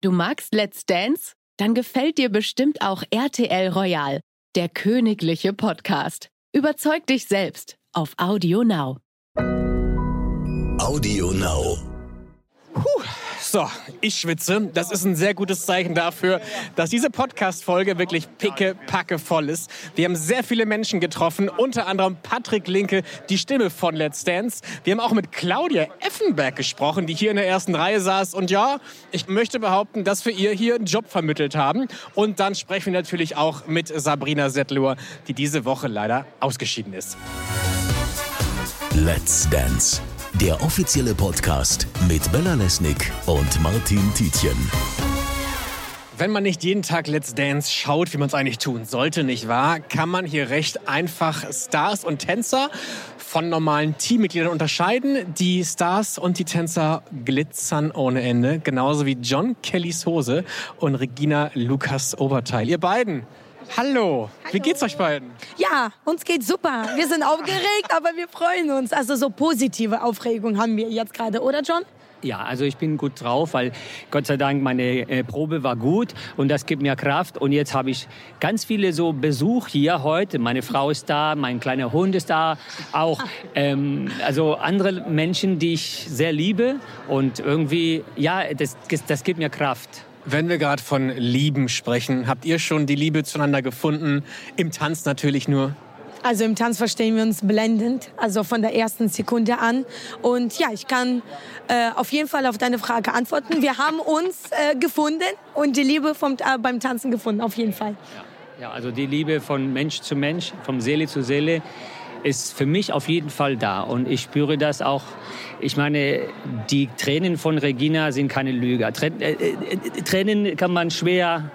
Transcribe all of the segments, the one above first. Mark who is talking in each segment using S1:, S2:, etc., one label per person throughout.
S1: Du magst Let's Dance? Dann gefällt dir bestimmt auch RTL Royal, der königliche Podcast. Überzeug dich selbst auf Audio Now.
S2: Audio Now.
S3: Puh. So, ich schwitze. Das ist ein sehr gutes Zeichen dafür, dass diese Podcast-Folge wirklich picke-packe voll ist. Wir haben sehr viele Menschen getroffen, unter anderem Patrick Linke, die Stimme von Let's Dance. Wir haben auch mit Claudia Effenberg gesprochen, die hier in der ersten Reihe saß. Und ja, ich möchte behaupten, dass wir ihr hier einen Job vermittelt haben. Und dann sprechen wir natürlich auch mit Sabrina Settler, die diese Woche leider ausgeschieden ist.
S2: Let's Dance der offizielle Podcast mit Bella Lesnick und Martin Tietjen.
S3: Wenn man nicht jeden Tag Let's Dance schaut, wie man es eigentlich tun sollte, nicht wahr, kann man hier recht einfach Stars und Tänzer von normalen Teammitgliedern unterscheiden. Die Stars und die Tänzer glitzern ohne Ende, genauso wie John Kellys Hose und Regina Lukas Oberteil. Ihr beiden, Hallo. Hallo. Wie geht's euch beiden?
S4: Ja, uns geht's super. Wir sind aufgeregt, aber wir freuen uns. Also so positive Aufregung haben wir jetzt gerade, oder John?
S5: Ja, also ich bin gut drauf, weil Gott sei Dank meine äh, Probe war gut und das gibt mir Kraft. Und jetzt habe ich ganz viele so Besuch hier heute. Meine Frau ist da, mein kleiner Hund ist da, auch ähm, also andere Menschen, die ich sehr liebe. Und irgendwie, ja, das, das gibt mir Kraft.
S3: Wenn wir gerade von Lieben sprechen, habt ihr schon die Liebe zueinander gefunden? Im Tanz natürlich nur.
S4: Also im Tanz verstehen wir uns blendend, also von der ersten Sekunde an. Und ja, ich kann äh, auf jeden Fall auf deine Frage antworten. Wir haben uns äh, gefunden und die Liebe vom, äh, beim Tanzen gefunden, auf jeden Fall.
S5: Ja. ja, also die Liebe von Mensch zu Mensch, von Seele zu Seele ist für mich auf jeden Fall da. Und ich spüre das auch. Ich meine, die Tränen von Regina sind keine Lüge. Äh, äh, Tränen kann man schwer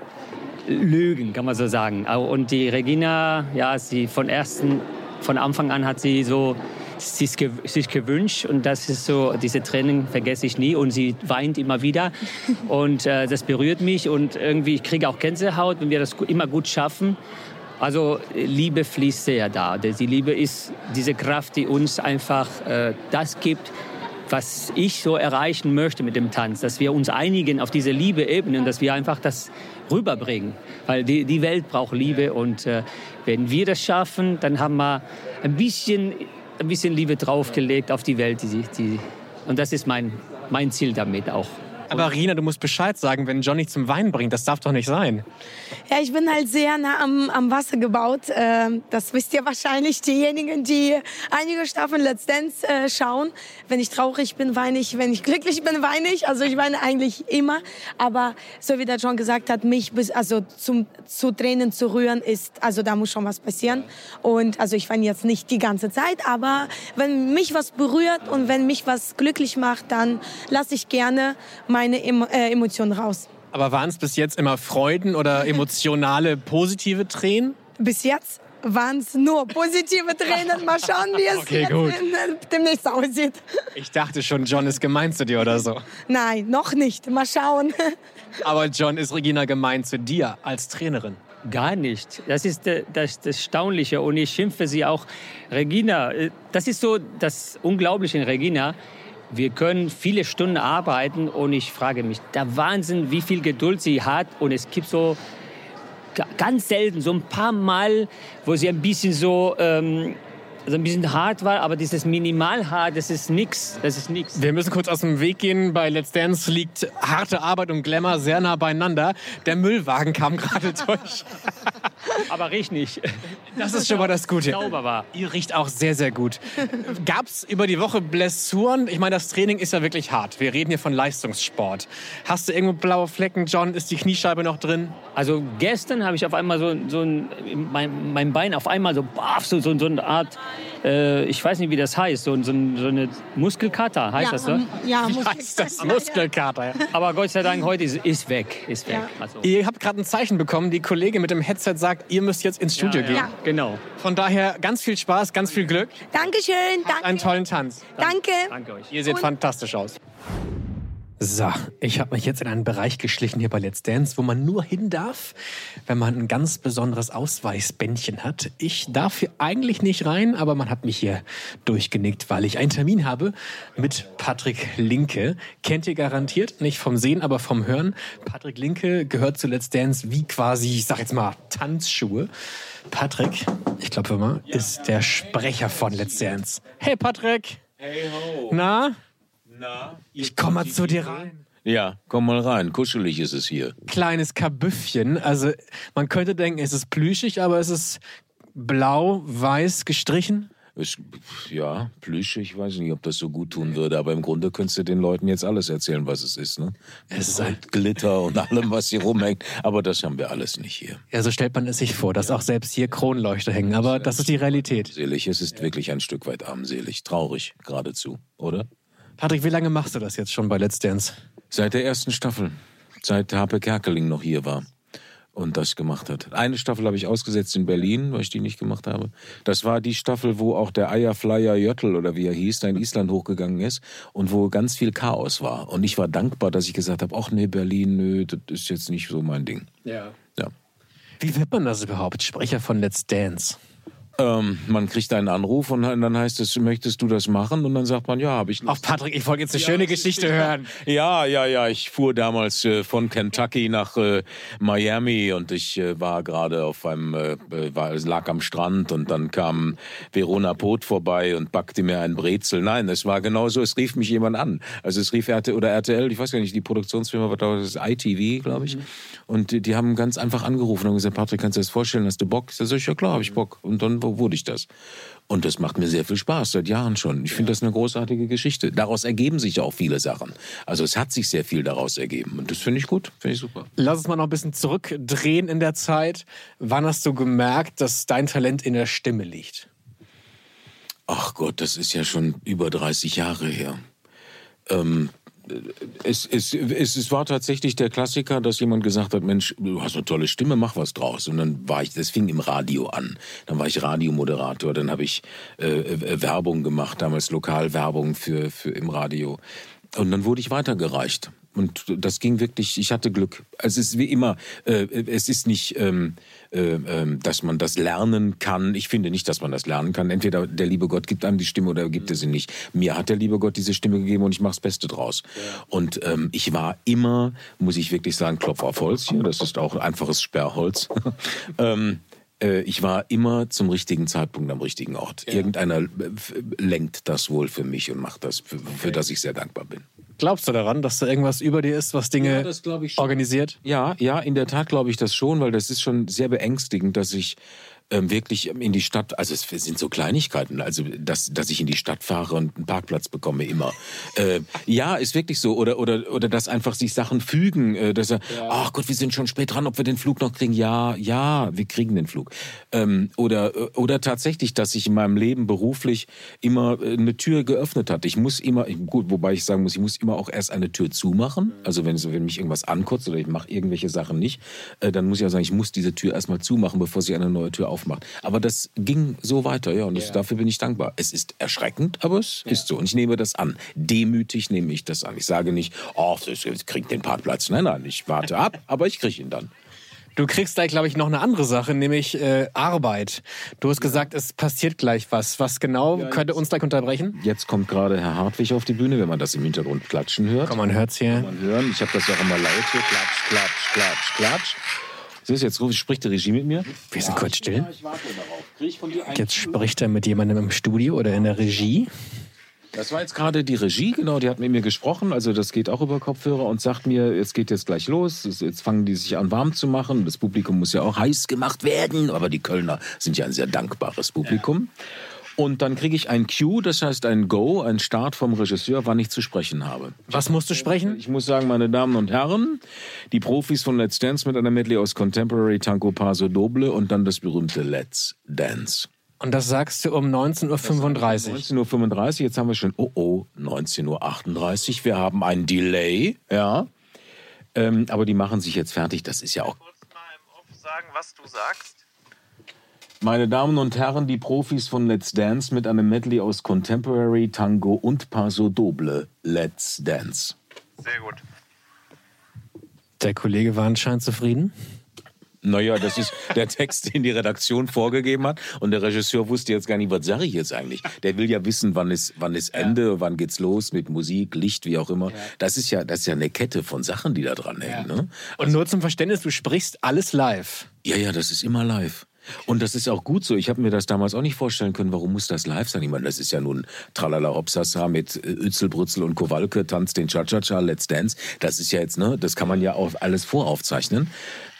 S5: lügen, kann man so sagen. Und die Regina, ja, sie von ersten, von Anfang an hat sie so sich, sich gewünscht und das ist so, diese Tränen vergesse ich nie und sie weint immer wieder und äh, das berührt mich und irgendwie ich kriege auch Gänsehaut, wenn wir das immer gut schaffen also Liebe fließt sehr da. Die Liebe ist diese Kraft, die uns einfach äh, das gibt, was ich so erreichen möchte mit dem Tanz, dass wir uns einigen auf diese Liebe-Ebene und dass wir einfach das rüberbringen. Weil die, die Welt braucht Liebe und äh, wenn wir das schaffen, dann haben wir ein bisschen, ein bisschen Liebe draufgelegt auf die Welt. Die, die, und das ist mein, mein Ziel damit auch.
S3: Aber Rina, du musst Bescheid sagen, wenn Johnny zum Wein bringt. Das darf doch nicht sein.
S4: Ja, ich bin halt sehr nah am, am Wasser gebaut. Ähm, das wisst ihr wahrscheinlich, diejenigen, die einige Staffeln Let's Dance äh, schauen. Wenn ich traurig bin, weine ich. Wenn ich glücklich bin, weine ich. Also ich weine eigentlich immer. Aber so wie der John gesagt hat, mich bis, also zum, zu Tränen zu rühren, ist, also da muss schon was passieren. Und also ich weine jetzt nicht die ganze Zeit, aber wenn mich was berührt und wenn mich was glücklich macht, dann lasse ich gerne meine äh, Emotionen raus.
S3: Aber waren es bis jetzt immer Freuden oder emotionale, positive Tränen?
S4: Bis jetzt waren es nur positive Tränen. Mal schauen, wie es okay, äh, demnächst aussieht.
S3: Ich dachte schon, John ist gemein zu dir oder so.
S4: Nein, noch nicht. Mal schauen.
S3: Aber John, ist Regina gemein zu dir als Trainerin?
S5: Gar nicht. Das ist das, das Erstaunliche. Und ich schimpfe sie auch. Regina, äh, das ist so das Unglaubliche in Regina. Wir können viele Stunden arbeiten und ich frage mich, der Wahnsinn, wie viel Geduld sie hat. Und es gibt so ganz selten, so ein paar Mal, wo sie ein bisschen so ähm, also ein bisschen hart war, aber dieses Minimalhart, das ist nix. Das ist nix.
S3: Wir müssen kurz aus dem Weg gehen. Bei Let's Dance liegt harte Arbeit und Glamour sehr nah beieinander. Der Müllwagen kam gerade durch.
S5: Aber riecht nicht.
S3: Das ist schon mal das Gute.
S5: Sauber war.
S3: Ihr riecht auch sehr, sehr gut. Gab es über die Woche Blessuren? Ich meine, das Training ist ja wirklich hart. Wir reden hier von Leistungssport. Hast du irgendwo blaue Flecken, John? Ist die Kniescheibe noch drin?
S5: Also gestern habe ich auf einmal so, so ein, mein, mein Bein auf einmal so, baff, so, so, so eine Art äh, ich weiß nicht, wie das heißt, so, so, so eine Muskelkater heißt
S4: ja,
S5: das, so?
S4: Ja,
S3: wie heißt das? Muskelkater. Ja.
S5: Aber Gott sei Dank, heute ist, ist weg. Ist weg. Ja.
S3: Also. Ihr habt gerade ein Zeichen bekommen. Die Kollegin mit dem Headset sagt, ihr müsst jetzt ins Studio gehen.
S5: Ja, genau.
S3: Von daher ganz viel Spaß, ganz viel Glück.
S4: Dankeschön.
S3: Danke. Einen tollen Tanz.
S4: Danke.
S3: Danke euch. Ihr seht Und fantastisch aus. So, ich habe mich jetzt in einen Bereich geschlichen hier bei Let's Dance, wo man nur hin darf, wenn man ein ganz besonderes Ausweisbändchen hat. Ich darf hier eigentlich nicht rein, aber man hat mich hier durchgenickt, weil ich einen Termin habe mit Patrick Linke. Kennt ihr garantiert, nicht vom Sehen, aber vom Hören. Patrick Linke gehört zu Let's Dance wie quasi, ich sag jetzt mal, Tanzschuhe. Patrick, ich glaube mal, ist der Sprecher von Let's Dance. Hey Patrick!
S6: Hey ho.
S3: Na?
S6: Na?
S3: Ich komm mal zu dir rein.
S6: Ja, komm mal rein. Kuschelig ist es hier.
S3: Kleines Kabüffchen. Also man könnte denken, es ist plüschig, aber es ist blau-weiß gestrichen.
S6: Es, ja, plüschig, ich weiß nicht, ob das so gut tun würde, aber im Grunde könntest du den Leuten jetzt alles erzählen, was es ist. Ne?
S3: Es ist ein-
S6: Glitter und allem, was hier rumhängt. Aber das haben wir alles nicht hier.
S3: Ja, so stellt man es sich vor, dass auch selbst hier Kronleuchter hängen. Aber das ist die Realität.
S6: Selig, es ist wirklich ein Stück weit armselig. Traurig geradezu, oder?
S3: Patrick, wie lange machst du das jetzt schon bei Let's Dance?
S6: Seit der ersten Staffel. Seit Harpe Kerkeling noch hier war und das gemacht hat. Eine Staffel habe ich ausgesetzt in Berlin, weil ich die nicht gemacht habe. Das war die Staffel, wo auch der Eierflyer Jöttl oder wie er hieß, da in Island hochgegangen ist und wo ganz viel Chaos war. Und ich war dankbar, dass ich gesagt habe, ach nee, Berlin, nö, das ist jetzt nicht so mein Ding.
S3: Ja.
S6: Ja.
S3: Wie wird man das überhaupt? Sprecher von Let's Dance.
S6: Ähm, man kriegt einen Anruf und dann heißt es, möchtest du das machen? Und dann sagt man, ja, habe ich
S3: Ach, Patrick, ich wollte jetzt eine schöne Geschichte hören.
S6: Ja, ja, ja. Ich fuhr damals äh, von Kentucky nach äh, Miami und ich äh, war gerade auf einem, äh, äh, war, lag am Strand und dann kam Verona Poth vorbei und backte mir ein Brezel. Nein, es war genau so. Es rief mich jemand an. Also es rief RTL oder RTL, ich weiß gar nicht, die Produktionsfirma war da, das ist ITV, glaube ich. Und die, die haben ganz einfach angerufen und gesagt, Patrick, kannst du dir das vorstellen? Hast du Bock? Ich sag, ja klar, habe ich Bock. Und dann wo- wurde ich das. Und das macht mir sehr viel Spaß, seit Jahren schon. Ich finde das eine großartige Geschichte. Daraus ergeben sich auch viele Sachen. Also es hat sich sehr viel daraus ergeben. Und das finde ich gut, finde ich super.
S3: Lass uns mal noch ein bisschen zurückdrehen in der Zeit. Wann hast du gemerkt, dass dein Talent in der Stimme liegt?
S6: Ach Gott, das ist ja schon über 30 Jahre her. Ähm, es, es, es, es war tatsächlich der Klassiker, dass jemand gesagt hat, Mensch, du hast eine tolle Stimme, mach was draus. Und dann war ich, das fing im Radio an. Dann war ich Radiomoderator, dann habe ich äh, äh, Werbung gemacht, damals Lokalwerbung für, für im Radio. Und dann wurde ich weitergereicht. Und das ging wirklich, ich hatte Glück. Also es ist wie immer, äh, es ist nicht, ähm, äh, ähm, dass man das lernen kann. Ich finde nicht, dass man das lernen kann. Entweder der liebe Gott gibt einem die Stimme oder gibt er sie nicht. Mir hat der liebe Gott diese Stimme gegeben und ich mache das Beste draus. Und ähm, ich war immer, muss ich wirklich sagen, Klopf auf Holz hier, das ist auch einfaches Sperrholz. ähm, äh, ich war immer zum richtigen Zeitpunkt am richtigen Ort. Irgendeiner äh, lenkt das wohl für mich und macht das, für, für das ich sehr dankbar bin.
S3: Glaubst du daran, dass da irgendwas über dir ist, was Dinge
S6: Ja, das glaub ich schon.
S3: organisiert?
S6: Ja, ja, in der Tat glaube ich das schon, weil das ist schon sehr beängstigend, dass ich wirklich in die Stadt, also es sind so Kleinigkeiten, also dass, dass ich in die Stadt fahre und einen Parkplatz bekomme immer. Äh, ja, ist wirklich so. Oder, oder, oder dass einfach sich Sachen fügen, äh, dass er, ach Gott, wir sind schon spät dran, ob wir den Flug noch kriegen. Ja, ja, wir kriegen den Flug. Ähm, oder, äh, oder tatsächlich, dass sich in meinem Leben beruflich immer äh, eine Tür geöffnet hat. Ich muss immer, gut, wobei ich sagen muss, ich muss immer auch erst eine Tür zumachen. Also wenn, wenn mich irgendwas ankotzt oder ich mache irgendwelche Sachen nicht, dann muss ich auch sagen, ich muss diese Tür erstmal zumachen, bevor sich eine neue Tür aufmacht. Aber das ging so weiter, ja, und das, dafür bin ich dankbar. Es ist erschreckend, aber es ist so. Und ich nehme das an. Demütig nehme ich das an. Ich sage nicht, oh, ich krieg den Parkplatz. Nein, nein, ich warte ab, aber ich kriege ihn dann.
S3: Du kriegst gleich, glaube ich, noch eine andere Sache, nämlich äh, Arbeit. Du hast gesagt, es passiert gleich was. Was genau könnte uns gleich unterbrechen?
S6: Jetzt kommt gerade Herr Hartwig auf die Bühne, wenn man das im Hintergrund klatschen hört.
S3: Komm, man hört's hier.
S6: man hören. Ich habe das ja auch immer laut hier. Klatsch, klatsch, klatsch, klatsch. Siehst du, jetzt spricht die Regie mit mir.
S3: Wir sind kurz still.
S6: Ich warte darauf. Krieg ich von dir einen
S3: Jetzt spricht er mit jemandem im Studio oder in der Regie.
S6: Das war jetzt gerade die Regie, genau, die hat mit mir gesprochen, also das geht auch über Kopfhörer und sagt mir, es geht jetzt gleich los, es- jetzt fangen die sich an warm zu machen, das Publikum muss ja auch heiß gemacht werden, aber die Kölner sind ja ein sehr dankbares Publikum. Und dann kriege ich ein Cue, das heißt ein Go, ein Start vom Regisseur, wann ich zu sprechen habe.
S3: Was musst du sprechen?
S6: Ich muss sagen, meine Damen und Herren, die Profis von Let's Dance mit einer Medley aus Contemporary, Tango, Paso Doble und dann das berühmte Let's Dance.
S3: Und das sagst du um 19.35 Uhr.
S6: 19.35 Uhr, jetzt haben wir schon, oh oh, 19.38 Uhr, wir haben ein Delay, ja. Ähm, aber die machen sich jetzt fertig, das ist ja auch.
S7: kurz mal im Off sagen, was du sagst?
S6: Meine Damen und Herren, die Profis von Let's Dance mit einem Medley aus Contemporary, Tango und Paso Doble. Let's Dance.
S7: Sehr gut.
S3: Der Kollege war anscheinend zufrieden.
S6: Naja, das ist der Text, den die Redaktion vorgegeben hat. Und der Regisseur wusste jetzt gar nicht, was sage ich jetzt eigentlich. Der will ja wissen, wann ist, wann ist Ende, wann geht's los mit Musik, Licht, wie auch immer. Das ist ja, das ist ja eine Kette von Sachen, die da dran hängen. Ne?
S3: Und nur zum Verständnis, du sprichst alles live.
S6: Ja, ja, das ist immer live. Und das ist auch gut so. Ich habe mir das damals auch nicht vorstellen können, warum muss das live sein? Ich meine, das ist ja nun Tralala Hopsasa mit äh, Ützelbrützel und Kowalke, Tanz den Cha-Cha-Cha, Let's Dance. Das ist ja jetzt, ne, das kann man ja auch alles voraufzeichnen.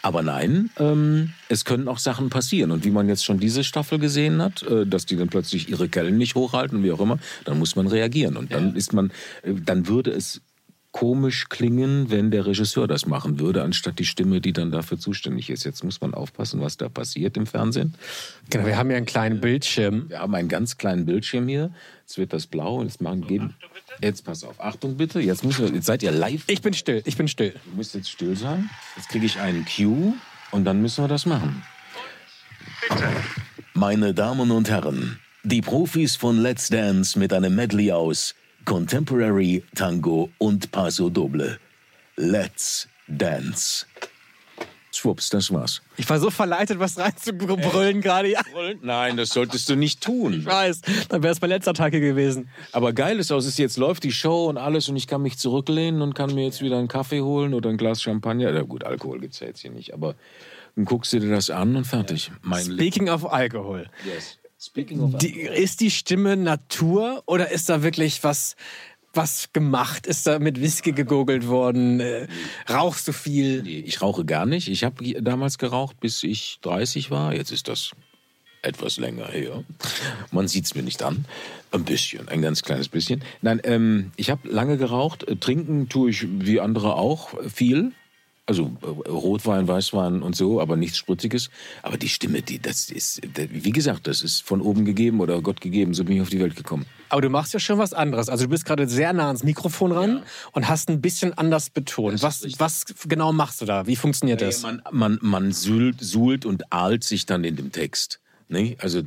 S6: Aber nein, ähm, es können auch Sachen passieren. Und wie man jetzt schon diese Staffel gesehen hat, äh, dass die dann plötzlich ihre Kellen nicht hochhalten, wie auch immer, dann muss man reagieren. Und dann ist man, äh, dann würde es komisch klingen, wenn der Regisseur das machen würde, anstatt die Stimme, die dann dafür zuständig ist. Jetzt muss man aufpassen, was da passiert im Fernsehen.
S3: Genau, wir haben ja einen kleinen Bildschirm.
S6: Wir haben einen ganz kleinen Bildschirm hier. Jetzt wird das blau. Jetzt machen geben. Jetzt pass auf. Achtung bitte. Jetzt, müssen wir, jetzt seid ihr live.
S3: Ich bin still, ich bin still.
S6: Ihr müsst jetzt still sein. Jetzt kriege ich einen Cue und dann müssen wir das machen.
S2: Meine Damen und Herren, die Profis von Let's Dance mit einem Medley aus Contemporary, Tango und Paso Doble. Let's Dance.
S6: Schwupps, das war's.
S3: Ich war so verleitet, was reinzubrüllen gerade. Ja,
S6: Nein, das solltest du nicht tun.
S3: ich weiß. Dann wäre es mein letzter Attacke gewesen.
S6: Aber geil ist aus, ist jetzt läuft die Show und alles und ich kann mich zurücklehnen und kann mir jetzt wieder einen Kaffee holen oder ein Glas Champagner. Ja gut, Alkohol gibt's ja jetzt hier nicht, aber dann guckst du dir das an und fertig. Mein
S3: Speaking of Alkohol.
S6: yes. Speaking of
S3: Die, ist die Stimme Natur oder ist da wirklich was, was gemacht? Ist da mit Whisky gegurgelt worden? Äh, rauchst du viel?
S6: Nee, ich rauche gar nicht. Ich habe damals geraucht, bis ich 30 war. Jetzt ist das etwas länger her. Man sieht es mir nicht an. Ein bisschen, ein ganz kleines bisschen. Nein, ähm, ich habe lange geraucht. Trinken tue ich wie andere auch viel. Also äh, Rotwein, Weißwein und so, aber nichts Spritziges. Aber die Stimme, die, das ist, wie gesagt, das ist von oben gegeben oder Gott gegeben. So bin ich auf die Welt gekommen.
S3: Aber du machst ja schon was anderes. Also du bist gerade sehr nah ans Mikrofon ran und hast ein bisschen anders betont. Was, was genau machst du da? Wie funktioniert das?
S6: Man, man, man suhlt, suhlt und ahlt sich dann in dem Text. Ne? Also äh,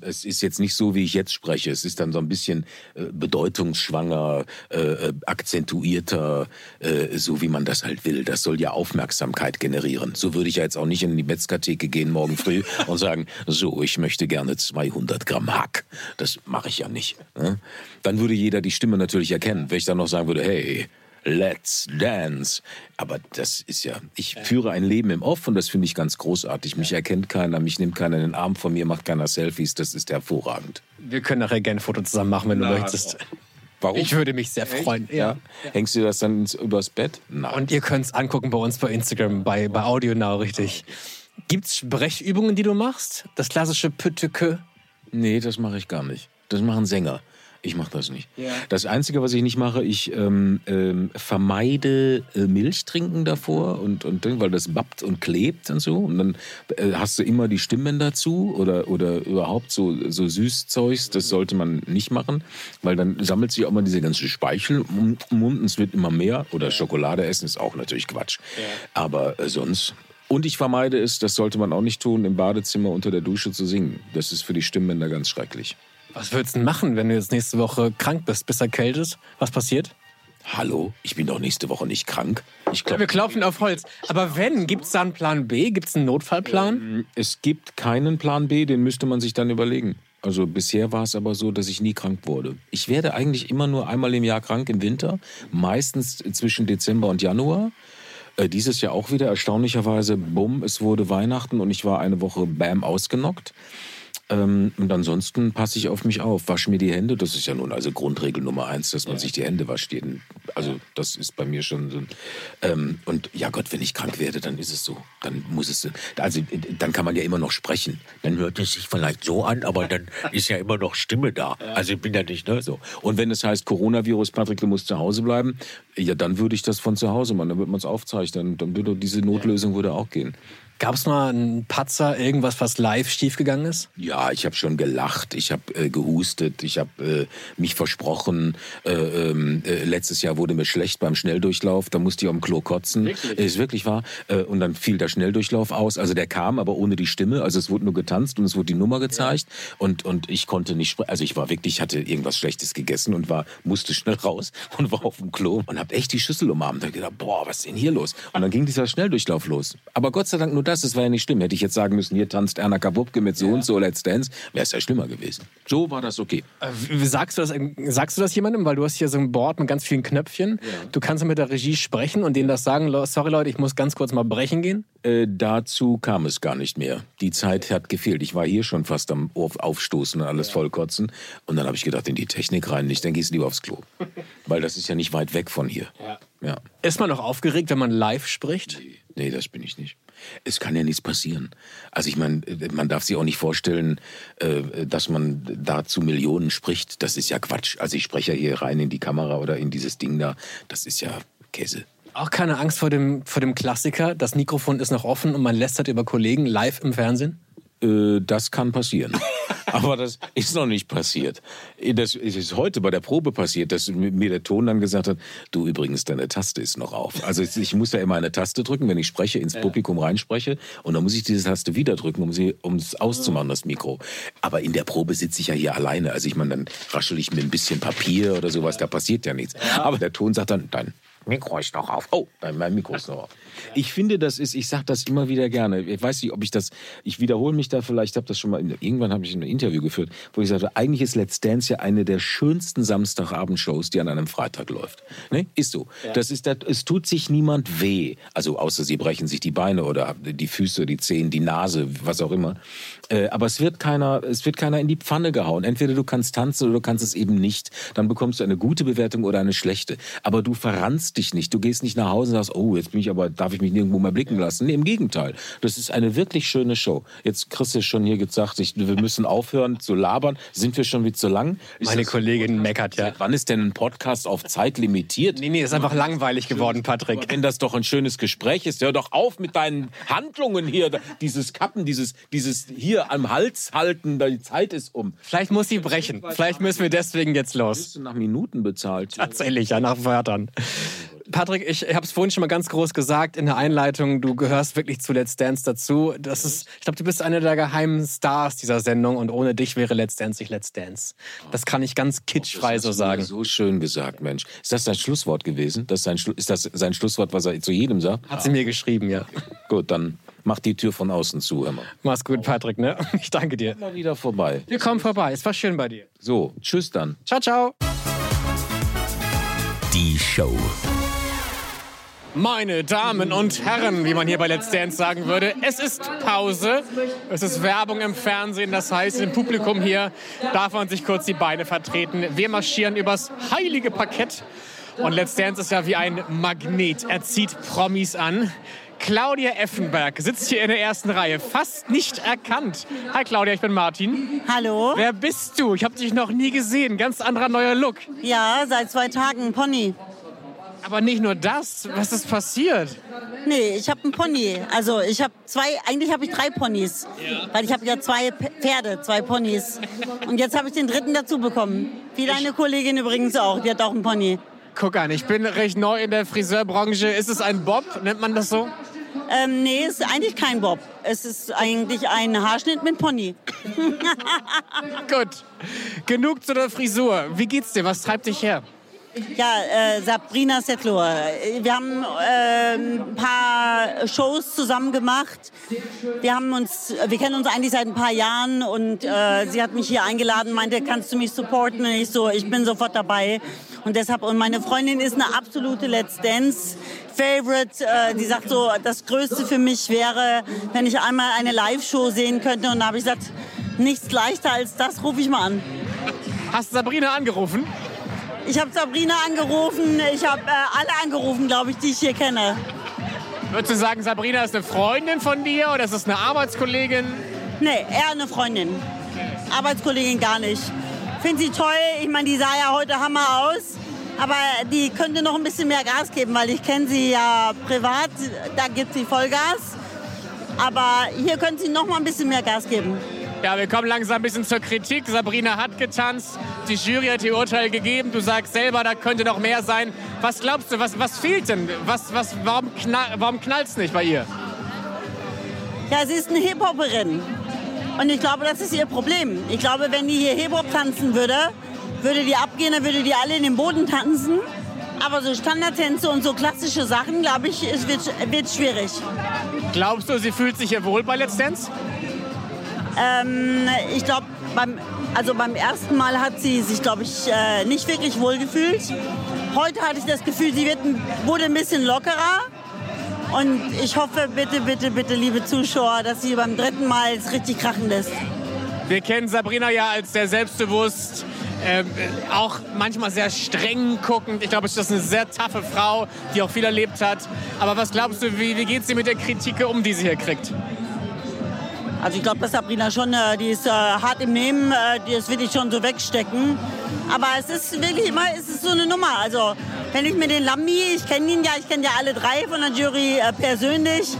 S6: es ist jetzt nicht so, wie ich jetzt spreche. Es ist dann so ein bisschen äh, bedeutungsschwanger, äh, äh, akzentuierter, äh, so wie man das halt will. Das soll ja Aufmerksamkeit generieren. So würde ich ja jetzt auch nicht in die Metzgertheke gehen morgen früh und sagen, so, ich möchte gerne 200 Gramm Hack. Das mache ich ja nicht. Ne? Dann würde jeder die Stimme natürlich erkennen. Wenn ich dann noch sagen würde, hey, Let's Dance. Aber das ist ja, ich führe ein Leben im Off und das finde ich ganz großartig. Mich erkennt keiner, mich nimmt keiner in den Arm von mir, macht keiner Selfies. Das ist hervorragend.
S3: Wir können nachher gerne ein Foto zusammen machen, wenn du
S6: Na,
S3: möchtest.
S6: Warum?
S3: Ich würde mich sehr freuen. Ja.
S6: Hängst du das dann ins, übers Bett? Nein.
S3: Und ihr könnt es angucken bei uns bei Instagram, bei, bei Audio Now, richtig. Gibt's Sprechübungen, die du machst? Das klassische Pütteke?
S6: nee, das mache ich gar nicht. Das machen Sänger. Ich mache das nicht. Das Einzige, was ich nicht mache, ich ähm, ähm, vermeide äh, Milch trinken davor und, und weil das bappt und klebt und so. Und dann äh, hast du immer die Stimmen dazu oder, oder überhaupt so, so Süßzeugs. Das sollte man nicht machen, weil dann sammelt sich auch mal diese ganze Speichel im Mund und es wird immer mehr. Oder Schokolade essen ist auch natürlich Quatsch. Aber äh, sonst. Und ich vermeide es, das sollte man auch nicht tun, im Badezimmer unter der Dusche zu singen. Das ist für die Stimmbänder ganz schrecklich.
S3: Was würdest du denn machen, wenn du jetzt nächste Woche krank bist, bist erkältet? Was passiert?
S6: Hallo, ich bin doch nächste Woche nicht krank. Ich glaub,
S3: Wir klopfen auf Holz. Aber wenn, gibt es da einen Plan B? Gibt es einen Notfallplan?
S6: es gibt keinen Plan B, den müsste man sich dann überlegen. Also bisher war es aber so, dass ich nie krank wurde. Ich werde eigentlich immer nur einmal im Jahr krank im Winter, meistens zwischen Dezember und Januar. Äh, dieses Jahr auch wieder erstaunlicherweise, bumm, es wurde Weihnachten und ich war eine Woche bam ausgenockt. Ähm, und ansonsten passe ich auf mich auf, wasche mir die Hände. Das ist ja nun also Grundregel Nummer eins, dass man sich die Hände wascht. Jeden, also das ist bei mir schon so. Ähm, und ja Gott, wenn ich krank werde, dann ist es so. Dann muss es. Also dann kann man ja immer noch sprechen. Dann hört es sich vielleicht so an, aber dann ist ja immer noch Stimme da. Also ich bin ja nicht ne so. Und wenn es heißt Coronavirus, Patrick, du musst zu Hause bleiben, ja dann würde ich das von zu Hause machen. Dann würde man es aufzeichnen. Dann würde diese Notlösung würde auch gehen.
S3: Gab es mal einen Patzer, irgendwas, was live schiefgegangen ist?
S6: Ja, ich habe schon gelacht, ich habe äh, gehustet, ich habe äh, mich versprochen. Äh, ähm, äh, letztes Jahr wurde mir schlecht beim Schnelldurchlauf, da musste ich am Klo kotzen. Wirklich? Ist wirklich wahr. Äh, und dann fiel der Schnelldurchlauf aus. Also der kam, aber ohne die Stimme. Also es wurde nur getanzt und es wurde die Nummer gezeigt. Und, und ich konnte nicht sprechen. Also ich war wirklich, hatte irgendwas Schlechtes gegessen und war musste schnell raus und war auf dem Klo und habe echt die Schüssel umarmt. Da gedacht, boah, was ist denn hier los? Und dann ging dieser Schnelldurchlauf los. Aber Gott sei Dank nur das, das war ja nicht schlimm. Hätte ich jetzt sagen müssen, hier tanzt Erna Kawupke mit so und so Let's Dance, wäre es ja schlimmer gewesen. So war das okay.
S3: Äh, Sagst du, das, sagst du das jemandem? Weil du hast hier so ein Board mit ganz vielen Knöpfchen. Du kannst mit der Regie sprechen und denen das sagen, "Lo- sorry Leute, ich muss ganz kurz mal brechen gehen.
S6: Äh, dazu kam es gar nicht mehr. Die Zeit hat gefehlt. Ich war hier schon fast am Auf- Aufstoßen und alles vollkotzen. Und dann habe ich gedacht, in die Technik rein nicht, dann gehst du lieber aufs Klo. Weil das ist ja nicht weit weg von hier. Ja.
S3: Ist man noch aufgeregt, wenn man live spricht?
S6: Nee, das bin ich nicht. Es kann ja nichts passieren. Also ich meine, man darf sich auch nicht vorstellen, äh, dass man da zu Millionen spricht. Das ist ja Quatsch. Also ich spreche ja hier rein in die Kamera oder in dieses Ding da. Das ist ja Käse.
S3: Auch keine Angst vor dem, vor dem Klassiker. Das Mikrofon ist noch offen und man lästert über Kollegen live im Fernsehen?
S6: Äh, das kann passieren. Aber das ist noch nicht passiert. Das ist heute bei der Probe passiert, dass mir der Ton dann gesagt hat, du übrigens, deine Taste ist noch auf. Also ich muss ja immer eine Taste drücken, wenn ich spreche, ins Publikum reinspreche. Und dann muss ich diese Taste wieder drücken, um sie, um es auszumachen, das Mikro. Aber in der Probe sitze ich ja hier alleine. Also ich meine, dann raschel ich mir ein bisschen Papier oder sowas, da passiert ja nichts. Aber der Ton sagt dann, dein Mikro ist noch auf. Oh, nein, mein Mikro ist noch auf. Ich finde, das ist, ich sage das immer wieder gerne. Ich weiß nicht, ob ich das, ich wiederhole mich da vielleicht, habe das schon mal, in, irgendwann habe ich ein Interview geführt, wo ich sagte, eigentlich ist Let's Dance ja eine der schönsten Samstagabendshows, die an einem Freitag läuft. Ne? Ist so. Das ist, das, es tut sich niemand weh. Also außer sie brechen sich die Beine oder die Füße, die Zehen, die Nase, was auch immer. Äh, aber es wird keiner, es wird keiner in die Pfanne gehauen. Entweder du kannst tanzen oder du kannst es eben nicht. Dann bekommst du eine gute Bewertung oder eine schlechte. Aber du verranst dich nicht. Du gehst nicht nach Hause und sagst, oh, jetzt bin ich aber, darf ich mich nirgendwo mehr blicken lassen. Nee, im Gegenteil. Das ist eine wirklich schöne Show. Jetzt Chris ist schon hier gesagt, ich, wir müssen aufhören zu labern. Sind wir schon wieder zu lang? Ist
S3: Meine Kollegin meckert ja.
S6: Seit wann ist denn ein Podcast auf Zeit limitiert?
S3: Nee, nee, ist einfach langweilig geworden, Patrick.
S6: Wenn das doch ein schönes Gespräch ist, hör doch auf mit deinen Handlungen hier. Dieses Kappen, dieses, dieses hier am Hals halten, die Zeit ist um.
S3: Vielleicht muss sie brechen. Vielleicht müssen wir deswegen jetzt los.
S6: Bist du nach Minuten bezahlt?
S3: Tatsächlich, ja, nach Wörtern. Patrick, ich habe es vorhin schon mal ganz groß gesagt in der Einleitung, du gehörst wirklich zu Let's Dance dazu. Das ist, ich glaube, du bist einer der geheimen Stars dieser Sendung und ohne dich wäre Let's Dance nicht Let's Dance. Das kann ich ganz kitschfrei so sagen.
S6: So schön gesagt, Mensch. Ist das sein Schlusswort gewesen? Das ist, sein, ist das sein Schlusswort, was er zu jedem sagt?
S3: Hat sie mir geschrieben, ja.
S6: Gut, dann mach die Tür von außen zu, immer.
S3: Mach's gut, Patrick, ne? Ich danke dir.
S6: Mal wieder vorbei.
S3: Wir kommen vorbei. Es war schön bei dir.
S6: So, tschüss dann.
S3: Ciao, ciao.
S2: Die Show.
S3: Meine Damen und Herren, wie man hier bei Let's Dance sagen würde, es ist Pause. Es ist Werbung im Fernsehen. Das heißt, im Publikum hier darf man sich kurz die Beine vertreten. Wir marschieren übers heilige Parkett. Und Let's Dance ist ja wie ein Magnet. Er zieht Promis an. Claudia Effenberg sitzt hier in der ersten Reihe, fast nicht erkannt. Hi Claudia, ich bin Martin.
S8: Hallo?
S3: Wer bist du? Ich habe dich noch nie gesehen. Ganz anderer neuer Look.
S8: Ja, seit zwei Tagen Pony.
S3: Aber nicht nur das. Was ist passiert?
S8: Nee, ich habe einen Pony. Also ich habe zwei, eigentlich habe ich drei Ponys. Weil ich habe ja zwei Pferde, zwei Ponys. Und jetzt habe ich den dritten dazu bekommen. Wie deine Kollegin übrigens auch, die hat auch einen Pony.
S3: Guck an, ich bin recht neu in der Friseurbranche. Ist es ein Bob? Nennt man das so?
S8: Ähm, nee, ist eigentlich kein Bob. Es ist eigentlich ein Haarschnitt mit Pony.
S3: Gut. Genug zu der Frisur. Wie geht's dir? Was treibt dich her?
S8: Ja, äh, Sabrina Settler. Wir haben äh, ein paar Shows zusammen gemacht. Wir haben uns, wir kennen uns eigentlich seit ein paar Jahren und äh, sie hat mich hier eingeladen, meinte, kannst du mich supporten? Und ich so, ich bin sofort dabei. Und deshalb, und meine Freundin ist eine absolute Let's Dance Favorite. Äh, die sagt so, das Größte für mich wäre, wenn ich einmal eine Live-Show sehen könnte. Und da habe ich gesagt, nichts leichter als das, rufe ich mal an.
S3: Hast Sabrina angerufen?
S8: Ich habe Sabrina angerufen, ich habe äh, alle angerufen, glaube ich, die ich hier kenne.
S3: Würdest du sagen, Sabrina ist eine Freundin von dir oder ist es eine Arbeitskollegin?
S8: Nee, eher eine Freundin. Arbeitskollegin gar nicht. Finde sie toll. Ich meine, die sah ja heute Hammer aus. Aber die könnte noch ein bisschen mehr Gas geben, weil ich kenne sie ja privat. Da gibt sie Vollgas. Aber hier könnte sie noch mal ein bisschen mehr Gas geben.
S3: Ja, wir kommen langsam ein bisschen zur Kritik. Sabrina hat getanzt, die Jury hat ihr Urteil gegeben. Du sagst selber, da könnte noch mehr sein. Was glaubst du, was, was fehlt denn? Was, was, warum knall, warum knallt's nicht bei ihr?
S8: Ja, sie ist eine Hip-Hopperin. Und ich glaube, das ist ihr Problem. Ich glaube, wenn die hier Hip-Hop tanzen würde, würde die abgehen, dann würde die alle in den Boden tanzen. Aber so Standardtänze und so klassische Sachen, glaube ich, es wird, wird schwierig.
S3: Glaubst du, sie fühlt sich hier wohl bei Let's Dance?
S8: Ähm, ich glaube, beim, also beim ersten Mal hat sie sich, glaube ich, äh, nicht wirklich wohl gefühlt. Heute hatte ich das Gefühl, sie wird, wurde ein bisschen lockerer. Und ich hoffe, bitte, bitte, bitte, liebe Zuschauer, dass sie beim dritten Mal es richtig krachen lässt.
S3: Wir kennen Sabrina ja als sehr selbstbewusst, ähm, auch manchmal sehr streng guckend. Ich glaube, es ist eine sehr taffe Frau, die auch viel erlebt hat. Aber was glaubst du, wie, wie geht sie mit der Kritik um, die sie hier kriegt?
S8: Also ich glaube, dass Sabrina schon, äh, die ist äh, hart im Nehmen, äh, die das will ich schon so wegstecken. Aber es ist wirklich immer, es ist so eine Nummer. Also wenn ich mir den Lambi, ich kenne ihn ja, ich kenne ja alle drei von der Jury persönlich.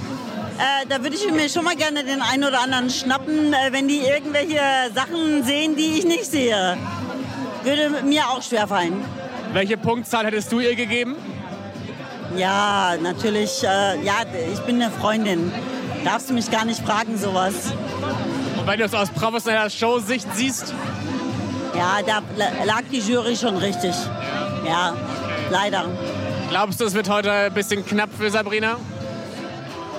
S8: Äh, da würde ich mir schon mal gerne den einen oder anderen schnappen, äh, wenn die irgendwelche Sachen sehen, die ich nicht sehe. Würde mir auch schwerfallen.
S3: Welche Punktzahl hättest du ihr gegeben?
S8: Ja, natürlich. Äh, ja, ich bin eine Freundin. Darfst du mich gar nicht fragen, sowas.
S3: Und wenn du es aus professioneller Showsicht siehst,
S8: Ja, da la- lag die Jury schon richtig. Ja, leider.
S3: glaubst du, es wird heute ein bisschen knapp für Sabrina?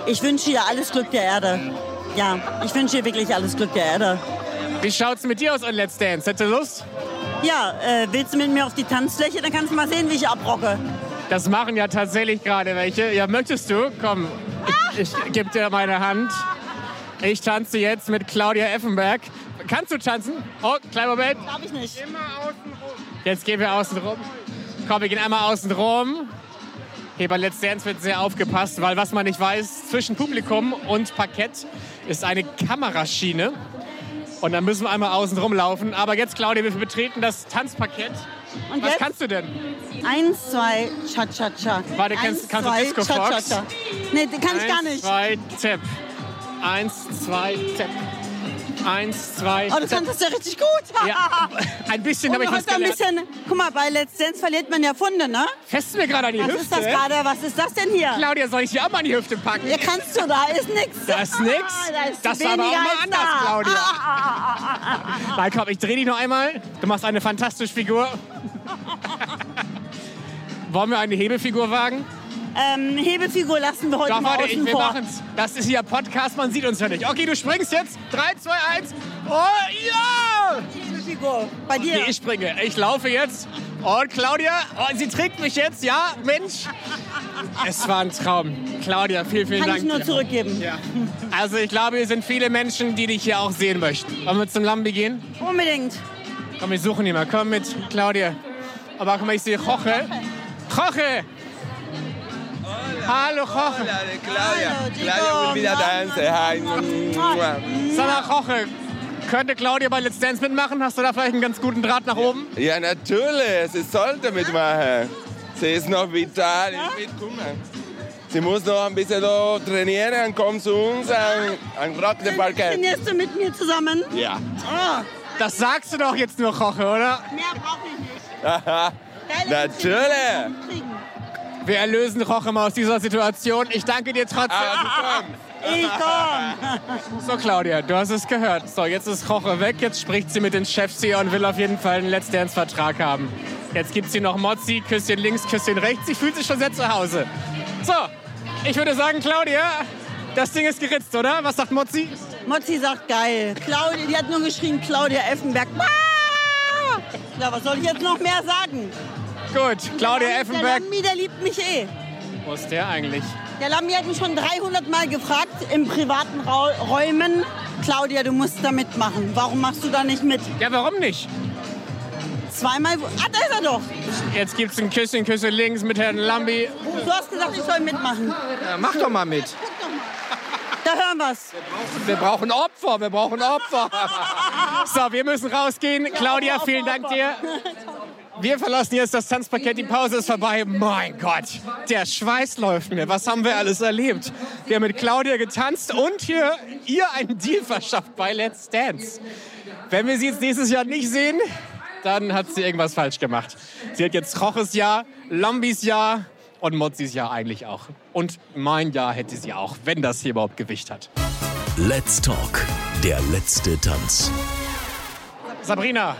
S8: Ich wünsche ihr alles Glück der Erde. Ja, ich wünsche ihr wirklich alles Glück der Erde.
S3: Wie schaut's mit dir aus an Let's Dance? Hättest du Lust?
S8: Ja, äh, willst du mit mir auf die Tanzfläche? Dann kannst du mal sehen, wie ich abrocke.
S3: Das machen ja tatsächlich gerade welche. Ja, möchtest du? Komm, ich, gebe dir meine Hand. Ich tanze jetzt mit Claudia Effenberg. Kannst du tanzen? Oh, kleiner Moment.
S8: Darf ich nicht.
S3: Jetzt gehen wir außen rum. Komm, wir gehen einmal außen rum. Hier bei Let's Dance wird sehr aufgepasst, weil was man nicht weiß, zwischen Publikum und Parkett ist eine Kameraschiene. Und dann müssen wir einmal außen rumlaufen. Aber jetzt, Claudia, wir betreten das Tanzparkett.
S8: Und
S3: Was
S8: jetzt?
S3: kannst du denn?
S8: Eins, zwei, cha-cha-cha.
S3: Warte, kannst-
S8: Eins,
S3: kannst du
S8: zwei,
S3: Disco Fox?
S8: cha-cha-cha. Nee, den kann ich gar
S3: Eins,
S8: nicht.
S3: zwei, Tap. Eins, zwei, Tap. Eins, zwei,
S8: Oh, du kannst das ja richtig gut.
S3: Ja, ein bisschen habe ich was
S8: heute ein
S3: gelernt.
S8: bisschen, guck mal, bei Let's Dance verliert man ja Funde, ne?
S3: Fest mir gerade an die
S8: Was
S3: Hüfte.
S8: ist das gerade? Was ist das denn hier?
S3: Claudia, soll ich dir auch mal an die Hüfte packen?
S8: Ja, kannst du, da ist nix.
S3: Da ist nix?
S8: Da ist
S3: Das war aber auch mal anders,
S8: da.
S3: Claudia.
S8: Ah, ah, ah, ah, ah, ah.
S3: Nein, komm, ich dreh dich noch einmal. Du machst eine fantastische Figur. Wollen wir eine Hebefigur wagen?
S8: Ähm, Hebefigur lassen wir heute
S3: Doch,
S8: mal
S3: warte, ich,
S8: außen
S3: wir
S8: vor.
S3: machen's. Das ist hier Podcast, man sieht uns ja nicht. Okay, du springst jetzt. 3, 2, 1. Oh, ja!
S8: Hebefigur. Bei dir.
S3: Okay, ich springe. Ich laufe jetzt. Und Claudia, oh, sie trägt mich jetzt. Ja, Mensch. Es war ein Traum. Claudia, vielen, vielen
S8: Kann
S3: Dank.
S8: ich nur zurückgeben.
S3: Ja. Also ich glaube, hier sind viele Menschen, die dich hier auch sehen möchten. Wollen wir zum Lambi gehen?
S8: Unbedingt.
S3: Komm, wir suchen ihn mal. Komm mit, Claudia. Aber guck mal, ich sehe Jorge. Jorge! Hallo, Jorge.
S9: Claudia.
S8: Hallo.
S9: Claudia will wieder tanzen. Hi.
S3: Sag mal, Jorge, könnte Claudia bei Let's Dance mitmachen? Hast du da vielleicht einen ganz guten Draht nach oben?
S9: Ja, natürlich. Sie sollte mitmachen. Sie ist noch vital. Ich will kommen. Sie muss noch ein bisschen da trainieren und kommt zu uns an, an Rock the Parkett.
S8: Trainierst du mit mir zusammen?
S9: Ja.
S8: Oh,
S3: Das sagst du doch jetzt nur, Jorge, oder?
S8: mehr brauche ich nicht.
S9: Natürlich.
S3: Wir erlösen mal aus dieser Situation. Ich danke dir trotzdem.
S9: Also komm.
S8: Ich komm.
S3: So, Claudia, du hast es gehört. So, jetzt ist Roche weg. Jetzt spricht sie mit den Chefs hier und will auf jeden Fall einen Let's Dance-Vertrag haben. Jetzt gibt sie noch Mozzi, Küsschen links, Küsschen rechts. Sie fühlt sich schon sehr zu Hause. So, ich würde sagen, Claudia, das Ding ist geritzt, oder? Was sagt Mozzi?
S8: Mozzi sagt geil. Claudia, die hat nur geschrien, Claudia Effenberg. Ah! Ja, was soll ich jetzt noch mehr sagen?
S3: Gut, Claudia
S8: Der
S3: Effenberg.
S8: Lambi, der liebt mich eh.
S3: Wo ist der eigentlich?
S8: Der Lambi hat mich schon 300 Mal gefragt in privaten Rau Räumen. Claudia, du musst da mitmachen. Warum machst du da nicht mit?
S3: Ja, warum nicht?
S8: Zweimal. Ah, da ist er doch.
S3: Jetzt gibt's ein Küsschen, Küsschen links mit Herrn Lambi.
S8: Du hast gesagt, ich soll mitmachen.
S10: Ja, mach doch mal mit.
S8: Da hören wir's.
S10: Wir brauchen Opfer, wir brauchen Opfer.
S3: So, wir müssen rausgehen. Claudia, vielen Dank dir. Wir verlassen jetzt das Tanzparkett, die Pause ist vorbei. Mein Gott, der Schweiß läuft mir. Was haben wir alles erlebt? Wir haben mit Claudia getanzt und hier ihr einen Deal verschafft bei Let's Dance. Wenn wir sie jetzt nächstes Jahr nicht sehen, dann hat sie irgendwas falsch gemacht. Sie hat jetzt Roches Jahr, Lambis Jahr und Mozzis Jahr eigentlich auch. Und mein Jahr hätte sie auch, wenn das hier überhaupt Gewicht hat.
S2: Let's Talk, der letzte Tanz.
S3: Sabrina,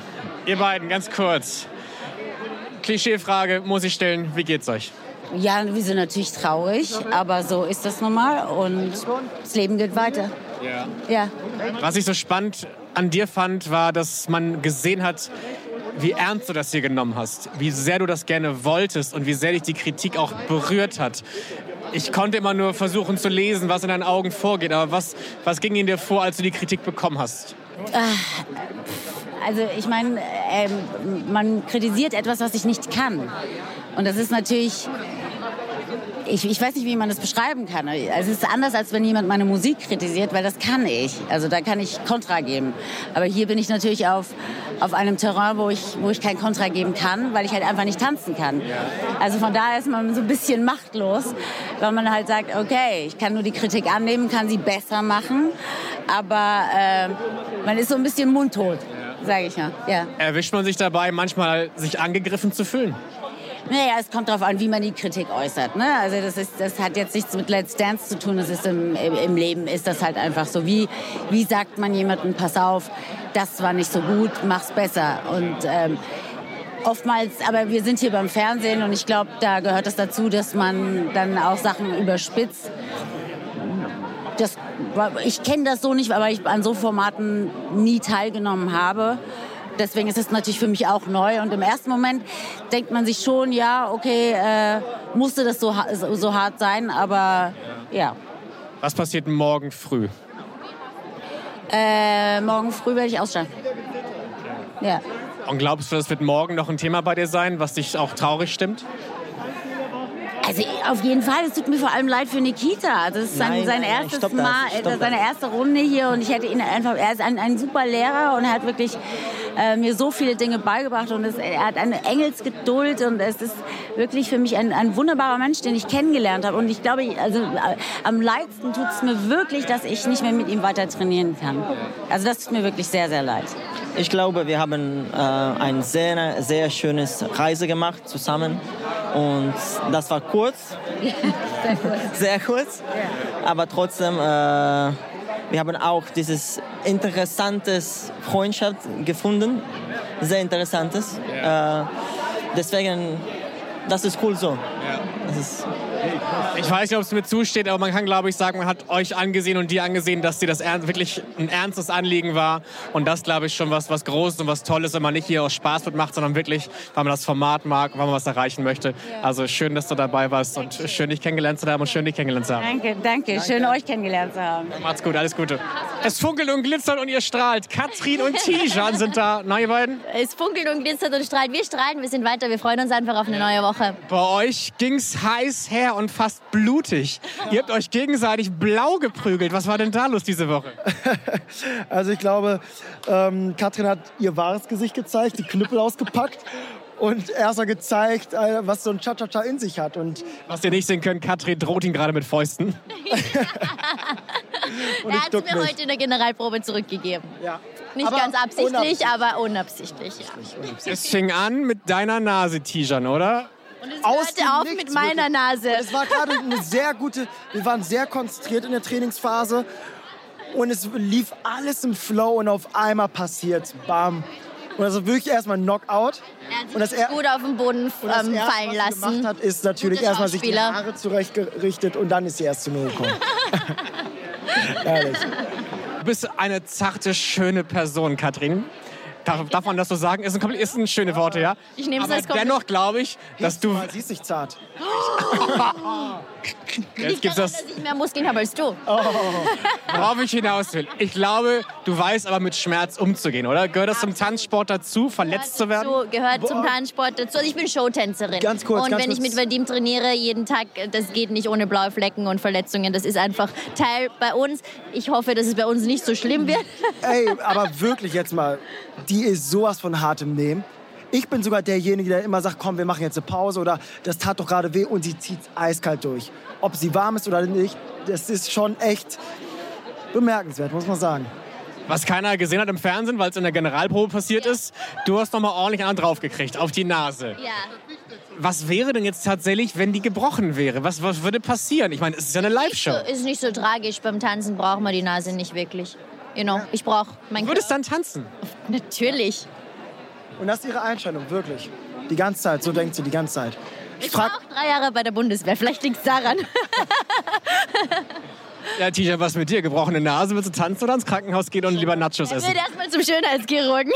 S3: ihr beiden, ganz kurz. Klischeefrage muss ich stellen, wie geht's euch?
S11: Ja, wir sind natürlich traurig, aber so ist das nun mal und das Leben geht weiter.
S3: Ja.
S11: Ja.
S3: Was ich so spannend an dir fand, war, dass man gesehen hat, wie ernst du das hier genommen hast, wie sehr du das gerne wolltest und wie sehr dich die Kritik auch berührt hat. Ich konnte immer nur versuchen zu lesen, was in deinen Augen vorgeht, aber was, was ging in dir vor, als du die Kritik bekommen hast?
S11: Also ich meine, ähm, man kritisiert etwas, was ich nicht kann. Und das ist natürlich, ich, ich weiß nicht, wie man das beschreiben kann. Also es ist anders, als wenn jemand meine Musik kritisiert, weil das kann ich. Also da kann ich Kontra geben. Aber hier bin ich natürlich auf, auf einem Terrain, wo ich, wo ich kein Kontra geben kann, weil ich halt einfach nicht tanzen kann. Also von daher ist man so ein bisschen machtlos, weil man halt sagt, okay, ich kann nur die Kritik annehmen, kann sie besser machen, aber äh, man ist so ein bisschen mundtot, sage ich ja. ja.
S3: Erwischt man sich dabei, manchmal sich angegriffen zu fühlen?
S11: Naja, es kommt darauf an, wie man die Kritik äußert. Ne? Also das, ist, das hat jetzt nichts mit Let's Dance zu tun. Das ist im, im, Leben ist das halt einfach so. Wie, wie sagt man jemandem, pass auf, das war nicht so gut, mach's besser. Und ähm, oftmals, aber wir sind hier beim Fernsehen und ich glaube, da gehört es dazu, dass man dann auch Sachen überspitzt. Das, ich kenne das so nicht, weil ich an so Formaten nie teilgenommen habe. Deswegen ist es natürlich für mich auch neu. Und im ersten Moment denkt man sich schon, ja, okay, äh, musste das so, so hart sein, aber ja.
S3: Was passiert morgen früh?
S11: Äh, morgen früh werde ich aussteigen. Ja.
S3: Und glaubst du, das wird morgen noch ein Thema bei dir sein, was dich auch traurig stimmt?
S11: Also auf jeden Fall, es tut mir vor allem leid für Nikita. Das ist sein,
S12: Nein,
S11: sein
S12: nein, nein,
S11: erstes
S12: das,
S11: Mal, äh, seine
S12: das.
S11: erste Runde hier und ich hätte ihn einfach, er ist ein, ein super Lehrer und er hat wirklich äh, mir so viele Dinge beigebracht und es, er hat eine Engelsgeduld und es ist wirklich für mich ein, ein wunderbarer Mensch, den ich kennengelernt habe und ich glaube, also äh, am leidsten tut es mir wirklich, dass ich nicht mehr mit ihm weiter trainieren kann. Also das tut mir wirklich sehr, sehr leid.
S12: Ich glaube, wir haben äh, ein sehr, sehr schönes Reise gemacht zusammen. Und das war kurz, sehr kurz. Aber trotzdem, äh, wir haben auch dieses interessantes Freundschaft gefunden. Sehr interessantes. Äh, deswegen, das ist cool so. Das ist,
S3: Ich weiß nicht, ob es mir zusteht, aber man kann, glaube ich, sagen, man hat euch angesehen und dir angesehen, dass dir das wirklich ein ernstes Anliegen war. Und das, glaube ich, schon was, was Großes und was Tolles, wenn man nicht hier aus Spaß mitmacht, sondern wirklich, weil man das Format mag, weil man was erreichen möchte. Also schön, dass du dabei warst und schön, dich kennengelernt zu haben und schön, dich kennengelernt zu haben.
S11: Danke, danke. Schön, euch kennengelernt zu haben.
S3: Macht's gut, alles Gute. Es funkelt und glitzert und ihr strahlt. Katrin und Tijan sind da. Na, ihr beiden?
S13: Es funkelt und glitzert und strahlt. Wir strahlen, wir sind weiter. Wir freuen uns einfach auf eine neue Woche.
S3: Bei euch ging's heiß her und fast blutig. Ihr habt euch gegenseitig blau geprügelt. Was war denn da los diese Woche?
S14: Also ich glaube, ähm, Katrin hat ihr wahres Gesicht gezeigt, die Knüppel ausgepackt und erst mal gezeigt, äh, was so ein Cha-Cha-Cha in sich hat. Und
S3: Was ihr nicht sehen könnt, Katrin droht ihn gerade mit Fäusten.
S13: Er hat es mir
S14: mich.
S13: heute in der Generalprobe zurückgegeben.
S14: Ja.
S13: Nicht
S14: Aber
S13: ganz absichtlich,
S14: unabsichtlich.
S13: aber unabsichtlich. Ja.
S3: Es fing an mit deiner Nase, Tijan, oder?
S13: Hörte auf mit meiner Nase.
S14: Es war gerade eine sehr gute, wir waren sehr konzentriert in der Trainingsphase und es lief alles im Flow und auf einmal passiert, bam. Und also wirklich erstmal Knockout.
S13: Er hat
S14: Und das er-
S13: gut auf den Boden
S14: Und das
S13: ähm,
S14: Erste,
S13: fallen
S14: was
S13: lassen.
S14: gemacht hat, ist natürlich erstmal sich die. Haare zurechtgerichtet und dann ist sie erst zu mir gekommen. Ehrlich.
S3: Du bist eine zarte, schöne Person, Katrin. Darf, darf man das so sagen? Ist ein, ist ein schöne Worte, ja?
S13: Ich nehme es
S3: Aber
S13: als Kompliment.
S3: dennoch glaube ich, dass du...
S14: Sie ist nicht zart.
S3: Jetzt gibt's das,
S13: dass ich mehr Muskeln habe als du.
S3: worauf ich hinaus will. Ich glaube, du weißt aber mit Schmerz umzugehen, oder? Gehört das zum Tanzsport dazu, verletzt zu werden?
S13: So, gehört zum Tanzsport dazu. Also ich bin Showtänzerin.
S3: Ganz kurz,
S13: Und
S3: ganz
S13: wenn ich
S3: kurz.
S13: mit Vadim trainiere, jeden Tag, das geht nicht ohne blaue Flecken und Verletzungen. Das ist einfach Teil bei uns. Ich hoffe, dass es bei uns nicht so schlimm wird.
S14: Ey, aber wirklich jetzt mal, die ist sowas von hart im Nehmen. Ich bin sogar derjenige, der immer sagt, komm, wir machen jetzt eine Pause oder das tat doch gerade weh und sie zieht eiskalt durch. Ob sie warm ist oder nicht, das ist schon echt bemerkenswert, muss man sagen.
S3: Was keiner gesehen hat im Fernsehen, weil es in der Generalprobe passiert ist, du hast nochmal ordentlich einen draufgekriegt, auf die Nase.
S13: Ja.
S3: Was wäre denn jetzt tatsächlich, wenn die gebrochen wäre? Was, was würde passieren? Ich meine, es ist ja eine Live-Show.
S13: So, ist nicht so tragisch. Beim Tanzen braucht man die Nase nicht wirklich. You know, ich brauche mein
S3: Du würdest dann tanzen?
S13: Natürlich.
S14: Und das ist ihre Einstellung, wirklich. Die ganze Zeit, so denkt sie die ganze Zeit. Ich
S13: Ich war auch drei Jahre bei der Bundeswehr. Vielleicht liegt es daran.
S3: Ja, Tisha, was mit dir? Gebrochene Nase? Willst du tanzen oder ins Krankenhaus gehen und lieber Nachos
S13: Ich
S3: essen?
S13: würde erstmal zum Schönheitschirurgen.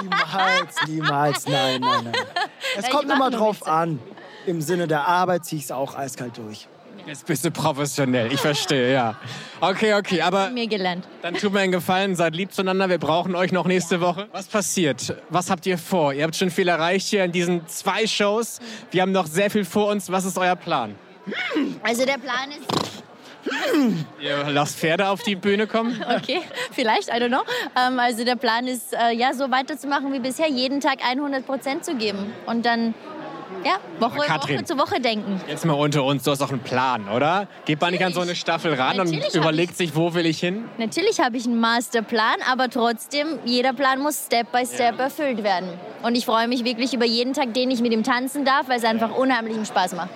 S14: niemals, niemals, nein, nein, nein. Es
S13: Ja,
S14: kommt
S13: ich
S14: immer drauf an. Im Sinne der Arbeit ziehe ich es auch eiskalt durch.
S3: Jetzt bist du professionell, ich verstehe, ja. Okay, okay, aber
S13: Mir gelernt.
S3: dann tut mir einen Gefallen, seid lieb zueinander, wir brauchen euch noch nächste Woche. Was passiert? Was habt ihr vor? Ihr habt schon viel erreicht hier in diesen zwei Shows. Wir haben noch sehr viel vor uns. Was ist euer Plan?
S13: Also der Plan ist,
S3: Ihr lasst Pferde auf die Bühne kommen?
S13: okay, vielleicht, I don't know. Ähm, also der Plan ist, äh, ja, so weiterzumachen wie bisher, jeden Tag 100 Prozent zu geben. Und dann, ja, Woche,
S3: Katrin.
S13: Woche zu Woche denken.
S3: Jetzt mal unter uns, du hast auch einen Plan, oder? Geht man nicht an so eine Staffel ran
S13: Natürlich
S3: und überlegt sich, wo will ich hin?
S13: Natürlich habe ich einen Masterplan, aber trotzdem, jeder Plan muss Step by Step erfüllt werden. Und ich freue mich wirklich über jeden Tag, den ich mit ihm tanzen darf, weil es einfach unheimlichen Spaß macht.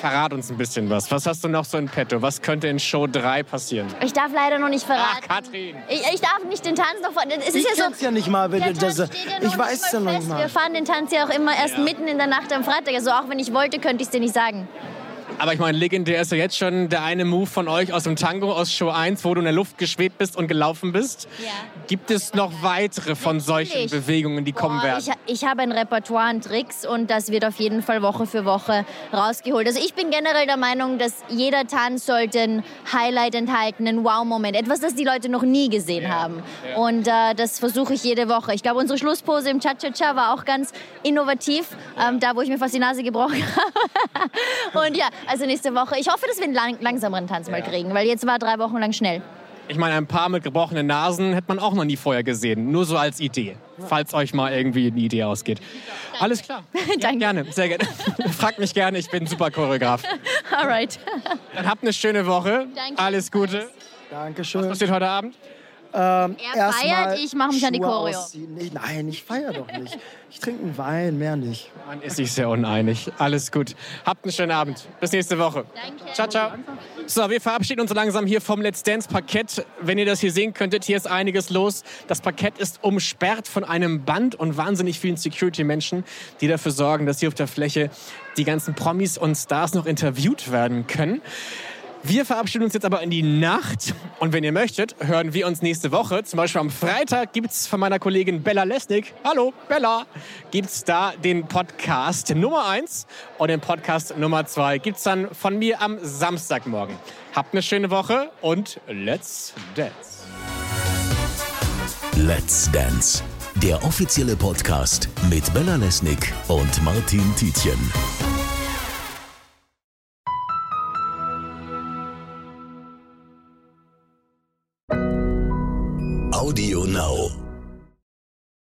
S3: Verrat uns ein bisschen was. Was hast du noch so in petto? Was könnte in Show 3 passieren?
S13: Ich darf leider noch nicht verraten.
S3: Ach, Katrin.
S13: Ich, ich darf nicht den Tanz noch vor. Es ist
S14: Ich
S13: ja so.
S14: ja nicht mal, wenn du das-
S13: ja
S14: ich
S13: noch
S14: weiß
S13: nicht
S14: ja noch
S13: fest.
S14: mal.
S13: Wir fahren den Tanz ja auch immer erst mitten in der Nacht am Freitag. Also auch wenn ich wollte, könnte ich es dir nicht sagen.
S3: Aber ich meine, legendär ist ja jetzt schon der eine Move von euch aus dem Tango, aus Show 1, wo du in der Luft geschwebt bist und gelaufen bist.
S13: Ja.
S3: Gibt es noch weitere von solchen
S13: Natürlich.
S3: Bewegungen, die kommen
S13: Boah,
S3: werden?
S13: ich, ich habe ein Repertoire an Tricks und das wird auf jeden Fall Woche für Woche rausgeholt. Also ich bin generell der Meinung, dass jeder Tanz sollte ein Highlight enthalten, einen Wow-Moment, etwas, das die Leute noch nie gesehen haben.
S15: ja.
S13: Und äh, das versuche ich jede Woche. Ich glaube, unsere Schlusspose im Cha-Cha-Cha war auch ganz innovativ, ähm, da wo ich mir fast die Nase gebrochen habe. und ja, also nächste Woche. Ich hoffe, dass wir einen lang langsameren Tanz mal kriegen, weil jetzt war drei Wochen lang schnell.
S3: Ich meine, ein paar mit gebrochenen Nasen hätte man auch noch nie vorher gesehen. Nur so als Idee. Falls euch mal irgendwie eine Idee ausgeht. Alles klar. Ja, gerne, sehr gerne. Fragt mich gerne, ich bin super Choreograf.
S13: Alright.
S3: Dann habt eine schöne Woche.
S13: Danke.
S3: Alles Gute.
S14: Dankeschön.
S3: Was passiert heute Abend?
S14: Ähm,
S13: Er feiert, ich mache mich an die Choreo.
S14: ausziehen. Nee, nein, ich feiere doch nicht. Ich trinke einen Wein, mehr nicht.
S3: Man ist sich sehr uneinig. Alles gut. Habt einen schönen Abend. Bis nächste Woche.
S13: Danke.
S3: Ciao, ciao. So, wir verabschieden uns so langsam hier vom Let's Dance Parkett. Wenn ihr das hier sehen könntet, hier ist einiges los. Das Parkett ist umsperrt von einem Band und wahnsinnig vielen Security-Menschen, die dafür sorgen, dass hier auf der Fläche die ganzen Promis und Stars noch interviewt werden können. Wir verabschieden uns jetzt aber in die Nacht. Und wenn ihr möchtet, hören wir uns nächste Woche. Zum Beispiel am Freitag gibt es von meiner Kollegin Bella Lesnick, hallo Bella, gibt es da den Podcast Nummer 1 und den Podcast Nummer 2 gibt es dann von mir am Samstagmorgen. Habt eine schöne Woche und let's dance.
S2: Let's Dance, der offizielle Podcast mit Bella Lesnick und Martin Tietjen. Audio Now.